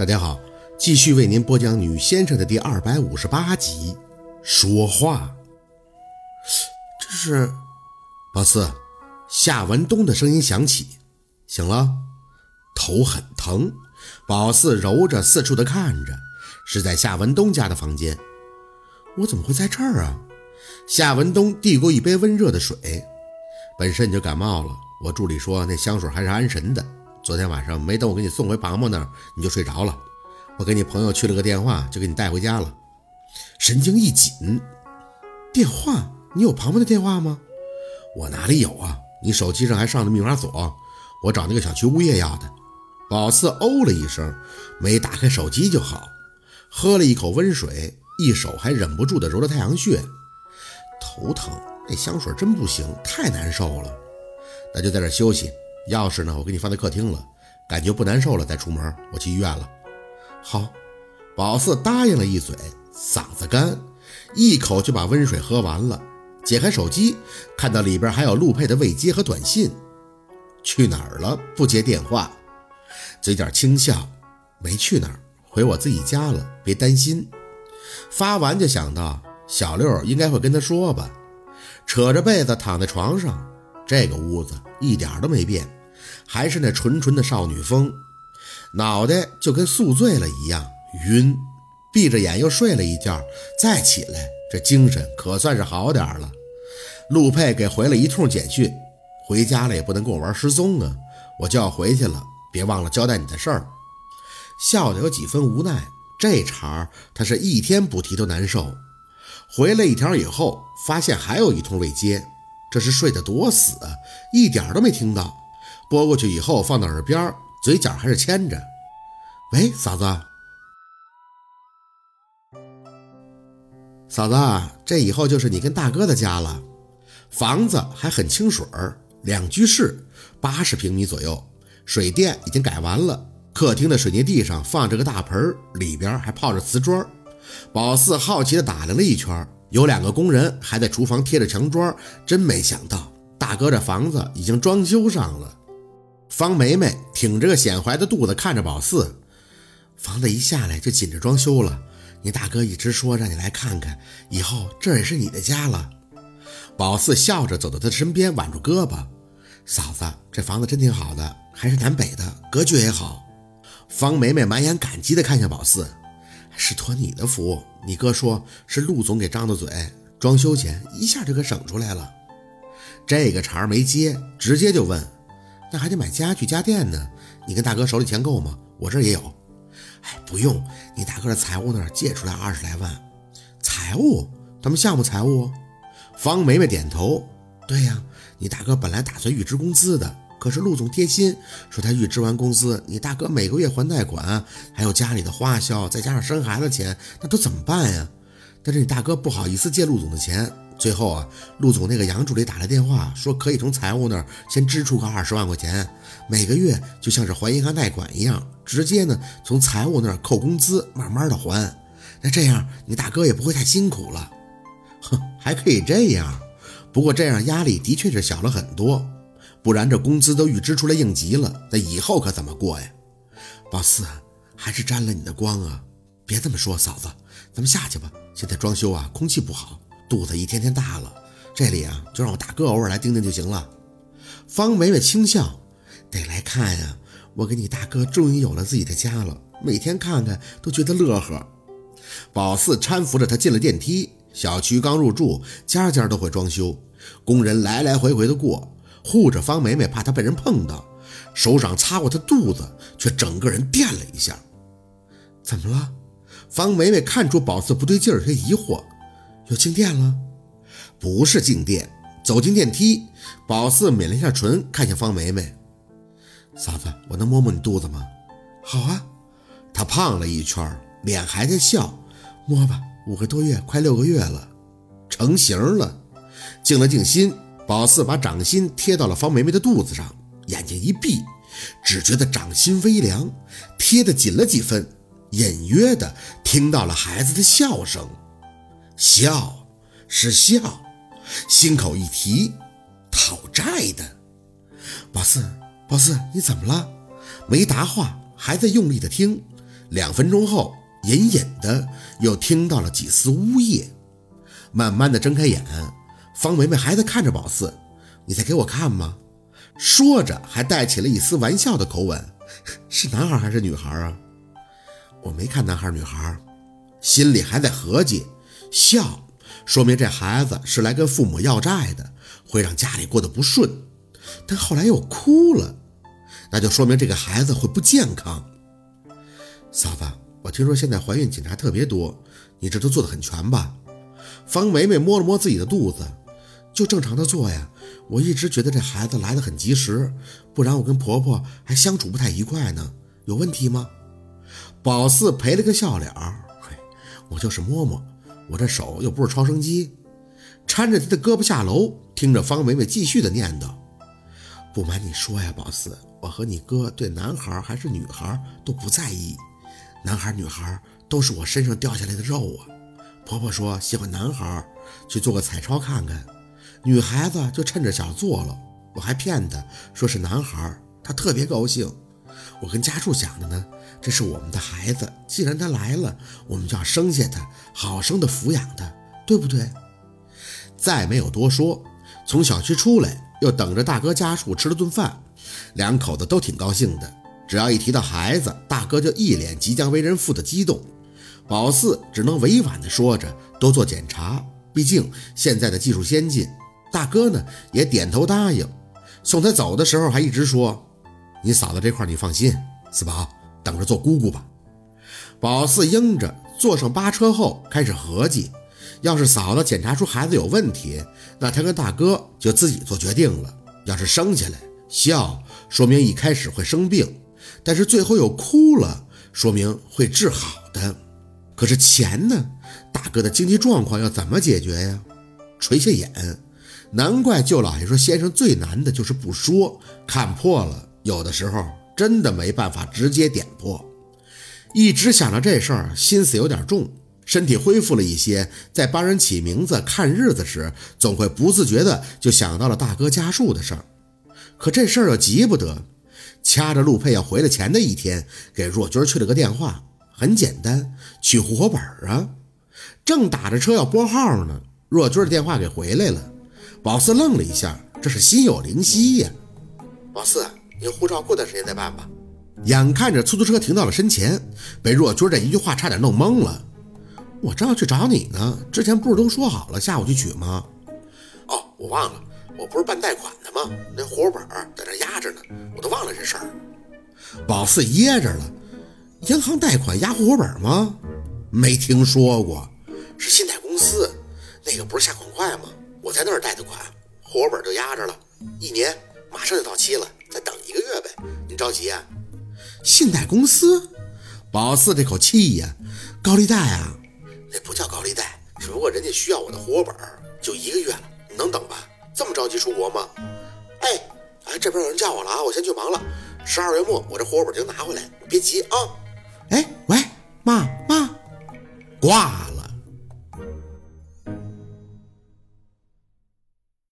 大家好，继续为您播讲《女先生》的第二百五十八集。说话，这是宝四。夏文东的声音响起：“醒了，头很疼。”宝四揉着，四处的看着，是在夏文东家的房间。我怎么会在这儿啊？夏文东递过一杯温热的水。本身就感冒了，我助理说那香水还是安神的。昨天晚上没等我给你送回庞庞那儿，你就睡着了。我给你朋友去了个电话，就给你带回家了。神经一紧，电话？你有庞庞的电话吗？我哪里有啊？你手机上还上着密码锁，我找那个小区物业要的。宝四哦了一声，没打开手机就好。喝了一口温水，一手还忍不住的揉着太阳穴。头疼，那香水真不行，太难受了。那就在这休息。钥匙呢？我给你放在客厅了。感觉不难受了再出门。我去医院了。好，宝四答应了一嘴，嗓子干，一口就把温水喝完了。解开手机，看到里边还有陆佩的未接和短信。去哪儿了？不接电话。嘴角轻笑，没去哪儿，回我自己家了。别担心。发完就想到小六应该会跟他说吧。扯着被子躺在床上。这个屋子一点都没变，还是那纯纯的少女风，脑袋就跟宿醉了一样晕，闭着眼又睡了一觉，再起来这精神可算是好点了。陆佩给回了一通简讯，回家了也不能跟我玩失踪啊，我就要回去了，别忘了交代你的事儿。笑的有几分无奈，这茬他是一天不提都难受。回了一条以后，发现还有一通未接。这是睡得多死啊，一点都没听到。拨过去以后放到耳边，嘴角还是牵着。喂，嫂子，嫂子，这以后就是你跟大哥的家了。房子还很清水儿，两居室，八十平米左右，水电已经改完了。客厅的水泥地上放着个大盆，里边还泡着瓷砖。宝四好奇地打量了一圈。有两个工人还在厨房贴着墙砖，真没想到大哥这房子已经装修上了。方梅梅挺着个显怀的肚子看着宝四，房子一下来就紧着装修了。你大哥一直说让你来看看，以后这也是你的家了。宝四笑着走到他身边，挽住胳膊：“嫂子，这房子真挺好的，还是南北的，格局也好。”方梅梅满眼感激地看向宝四。是托你的福，你哥说是陆总给张的嘴，装修钱一下就给省出来了。这个茬没接，直接就问：“那还得买家具家电呢，你跟大哥手里钱够吗？我这也有。”哎，不用，你大哥的财务那儿借出来二十来万。财务？他们项目财务？方梅梅点头：“对呀，你大哥本来打算预支工资的。”可是陆总贴心说，他预支完工资，你大哥每个月还贷款，还有家里的花销，再加上生孩子钱，那都怎么办呀？但是你大哥不好意思借陆总的钱。最后啊，陆总那个杨助理打来电话说，可以从财务那儿先支出个二十万块钱，每个月就像是还银行贷款一样，直接呢从财务那儿扣工资，慢慢的还。那这样你大哥也不会太辛苦了。哼，还可以这样，不过这样压力的确是小了很多。不然这工资都预支出来应急了，那以后可怎么过呀？宝四，还是沾了你的光啊！别这么说，嫂子，咱们下去吧。现在装修啊，空气不好，肚子一天天大了。这里啊，就让我大哥偶尔来盯盯就行了。方梅梅轻笑，得来看呀，我跟你大哥终于有了自己的家了，每天看看都觉得乐呵。宝四搀扶着他进了电梯。小区刚入住，家家都会装修，工人来来回回的过。护着方梅梅，怕她被人碰到，手掌擦过她肚子，却整个人电了一下。怎么了？方梅梅看出宝四不对劲儿，她疑惑：有静电了？不是静电。走进电梯，宝四抿了一下唇，看向方梅梅：“嫂子，我能摸摸你肚子吗？”“好啊。”她胖了一圈，脸还在笑：“摸吧，五个多月，快六个月了，成型了。”静了静心。宝四把掌心贴到了方梅梅的肚子上，眼睛一闭，只觉得掌心微凉，贴得紧了几分，隐约的听到了孩子的笑声，笑是笑，心口一提，讨债的。宝四，宝四，你怎么了？没答话，还在用力的听，两分钟后，隐隐的又听到了几丝呜咽。慢慢的睁开眼，方梅梅还在看着宝四：“你在给我看吗？”说着还带起了一丝玩笑的口吻：“是男孩还是女孩啊？”我没看男孩女孩，心里还在合计，笑，说明这孩子是来跟父母要债的，会让家里过得不顺。但后来又哭了，那就说明这个孩子会不健康。嫂子，我听说现在怀孕检查特别多，你这都做得很全吧？方梅梅摸了摸自己的肚子，就正常的做呀。我一直觉得这孩子来的很及时，不然我跟婆婆还相处不太愉快呢。有问题吗？宝四赔了个笑脸嘿，我就是摸摸，我这手又不是超声机。搀着他的胳膊下楼，听着方梅梅继续的念叨。不瞒你说呀，宝四，我和你哥对男孩还是女孩都不在意。男孩女孩都是我身上掉下来的肉啊！婆婆说喜欢男孩，去做个彩超看看；女孩子就趁着小做了。我还骗她说是男孩，她特别高兴。我跟家树想的呢，这是我们的孩子，既然他来了，我们就要生下他，好生的抚养他，对不对？再没有多说，从小区出来，又等着大哥家树吃了顿饭，两口子都挺高兴的。只要一提到孩子，大哥就一脸即将为人父的激动。宝四只能委婉地说着多做检查，毕竟现在的技术先进。大哥呢也点头答应。送他走的时候还一直说：“你嫂子这块你放心，四宝等着做姑姑吧。”宝四应着，坐上八车后开始合计：要是嫂子检查出孩子有问题，那他跟大哥就自己做决定了；要是生下来笑，说明一开始会生病。但是最后又哭了，说明会治好的。可是钱呢？大哥的经济状况要怎么解决呀？垂下眼，难怪舅老爷说先生最难的就是不说，看破了，有的时候真的没办法直接点破。一直想着这事儿，心思有点重，身体恢复了一些，在帮人起名字、看日子时，总会不自觉的就想到了大哥家树的事儿。可这事儿又急不得。掐着陆佩要回来前的一天，给若军去了个电话，很简单，取户口本啊。正打着车要拨号呢，若军的电话给回来了。宝四愣了一下，这是心有灵犀呀。宝四，你护照过段时间再办吧。眼看着出租车停到了身前，被若军这一句话差点弄懵了。我正要去找你呢，之前不是都说好了下午去取吗？哦，我忘了。我不是办贷款的吗？那户口本在这压着呢，我都忘了这事儿。宝四噎着了，银行贷款压户口本吗？没听说过，是信贷公司，那个不是下款快吗？我在那儿贷的款，户口本就压着了，一年马上就到期了，一个月呗。您着急啊？信贷公司？宝四这口气呀，高利贷啊？那不叫高利贷，只不过人家需要我的户口本，就一个月了，你能等吧？这么着急出国吗？哎，哎，这边有人叫我了啊，我先去忙了。十二月末我这户口本就拿回来，别急啊。哎，喂，妈妈，挂。